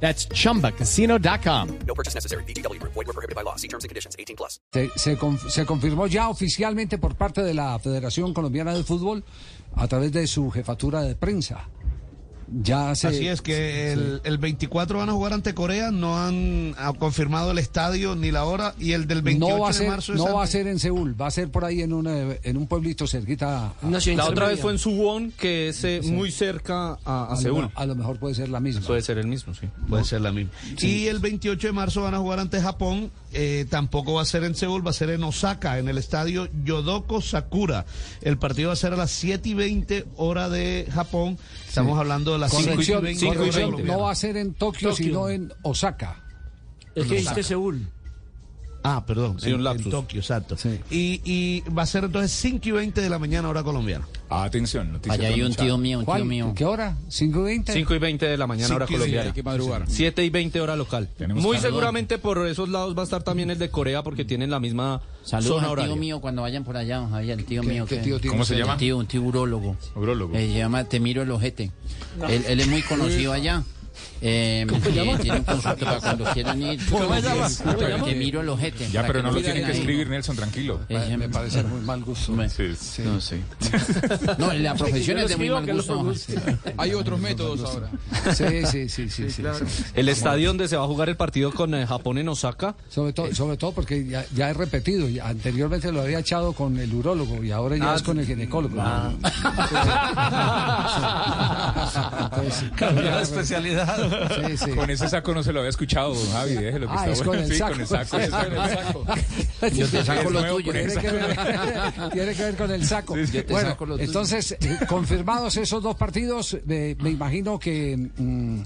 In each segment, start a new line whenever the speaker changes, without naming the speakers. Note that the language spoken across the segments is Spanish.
That's chumbacasino.com.
No purchase necessary. BGW. Void were prohibited by law. See terms and conditions. 18 plus.
Se, se con- se confirmó ya oficialmente por parte de la Federación Colombiana de Fútbol a través de su jefatura de prensa. Ya se,
Así es que el, el 24 van a jugar ante Corea, no han confirmado el estadio ni la hora y el del 28
no va a
de marzo es
no va a ser en Seúl, va a ser por ahí en un, eh, en un pueblito cerquita. a-
La otra vez fue en Suwon, que es eh, muy cerca a, a
a, lo,
Seúl.
a lo mejor puede ser la misma.
Puede ser el mismo, sí.
Puede ser la misma. Y el 28 de marzo van a jugar ante Japón. eh, tampoco va a ser en Seúl, va a ser en Osaka, en el estadio Yodoko Sakura. El partido va a ser a las 7 y 20 hora de Japón. Estamos hablando de las 5 y
Corrección,
20
cinco y
hora
corrección,
colombiana.
no va a ser en Tokio,
Tokio.
sino en Osaka.
Es que dijiste Seúl.
Ah, perdón.
Sí,
en,
un lapsus.
en Tokio, exacto.
Sí.
Y, y va a ser entonces 5 y 20 de la mañana hora colombiana.
Atención, noticia.
Allá hay un tío mío, un tío
¿Cuál?
mío.
¿Qué hora? ¿5 y 20?
5 y 20 de la mañana, hora colombiana.
hay que
madrugar.
7 y 20 hora local.
Tenemos
Muy
calor.
seguramente por esos lados va a estar también el de Corea porque tienen la misma
Saludos
zona
al
horaria.
tío mío cuando vayan por allá, Javier, el tío
¿Qué-
mío.
qué
que-
tío tiene
¿Cómo se llama?
Un tío, un tío urólogo.
Urólogo.
Eh, se llama Te miro el ojete. Él, él es muy conocido allá. Eh, eh, tiene un consulto para cuando quieran ir. Te miro el ojete.
Ya, pero no lo tienen que escribir, Nelson, tranquilo.
Eh,
Me parece muy mal gusto.
me-
Sí.
No, sí. No, la profesión es de muy mal gusto.
Hay otros métodos ahora.
Sí, sí, sí, sí.
El estadio donde se va a jugar el partido con eh, Japón en Osaka.
Sobre todo, sobre todo porque ya, ya he repetido, ya anteriormente lo había echado con el urólogo y ahora ya
Ah,
es con el ginecólogo. Entonces,
Cambiar de especialidad.
sí, sí.
Con ese saco no se lo había escuchado, don Javi. Déjelo que
Ah,
está
es con el
Sí,
saco.
con el saco. es con el saco.
Yo te saco
Es
lo
nuevo
tuyo.
con el
Tiene que, ver, tiene que ver con el saco. Bueno, entonces, eh, confirmados esos dos partidos, eh, me imagino que, mm,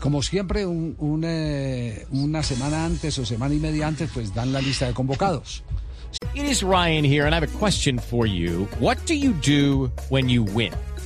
como siempre, un- un, eh, una semana antes o semana y media antes, pues dan la lista de convocados.
It is Ryan here, and I have a question for you. What do you do when you win?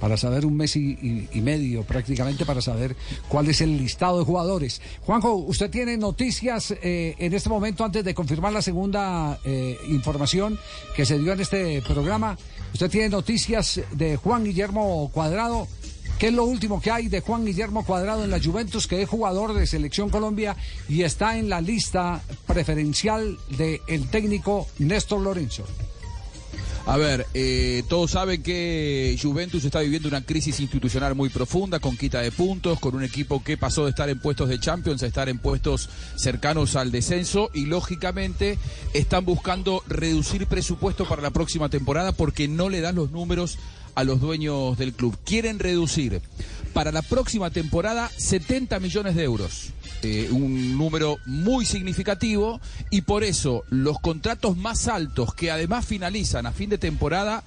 para saber un mes y, y- medio prácticamente para saber cuál es el listado de jugadores. Juanjo, usted tiene noticias eh, en este momento antes de confirmar la segunda eh, información que se dio en este programa. Usted tiene noticias de Juan Guillermo Cuadrado. ¿Qué es lo último que hay de Juan Guillermo Cuadrado en la Juventus, que es jugador de Selección Colombia y está en la lista preferencial del técnico Néstor Lorenzo?
A ver, eh, todos saben que Juventus está viviendo una crisis institucional muy profunda, con quita de puntos, con un equipo que pasó de estar en puestos de Champions a estar en puestos cercanos al descenso y lógicamente están buscando reducir presupuesto para la próxima temporada porque no le dan los números a los dueños del club. Quieren reducir para la próxima temporada 70 millones de euros. Eh, un número muy significativo y por eso los contratos más altos que además finalizan a fin de temporada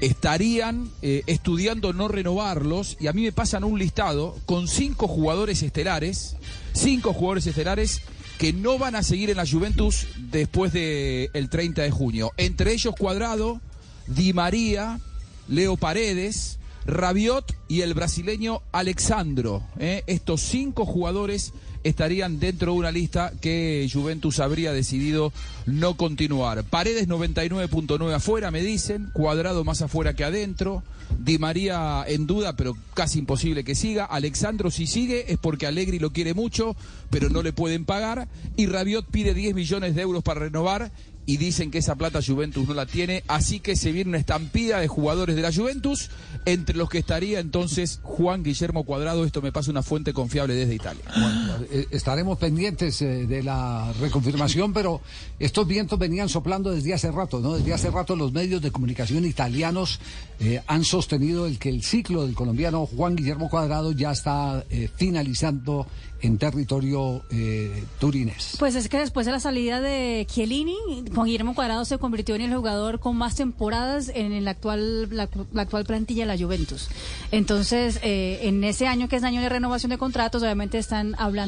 estarían eh, estudiando no renovarlos y a mí me pasan un listado con cinco jugadores estelares, cinco jugadores estelares que no van a seguir en la Juventus después del el 30 de junio. Entre ellos Cuadrado, Di María, Leo Paredes, Rabiot y el brasileño Alexandro. ¿eh? Estos cinco jugadores estarían dentro de una lista que Juventus habría decidido no continuar. Paredes 99.9 afuera, me dicen, cuadrado más afuera que adentro. Di María en duda, pero casi imposible que siga. Alexandro si sigue es porque Allegri lo quiere mucho, pero no le pueden pagar. Y Rabiot pide 10 millones de euros para renovar y dicen que esa plata Juventus no la tiene, así que se viene una estampida de jugadores de la Juventus, entre los que estaría entonces Juan Guillermo Cuadrado, esto me pasa una fuente confiable desde Italia.
Bueno, estaremos pendientes eh, de la reconfirmación, pero estos vientos venían soplando desde hace rato, ¿no? Desde hace rato los medios de comunicación italianos eh, han sostenido el que el ciclo del colombiano Juan Guillermo Cuadrado ya está eh, finalizando en territorio eh, turinés.
Pues es que después de la salida de Chiellini, Juan Guillermo Cuadrado se convirtió en el jugador con más temporadas en el actual, la, la actual plantilla de la Juventus. Entonces, eh, en ese año que es año de renovación de contratos, obviamente están hablando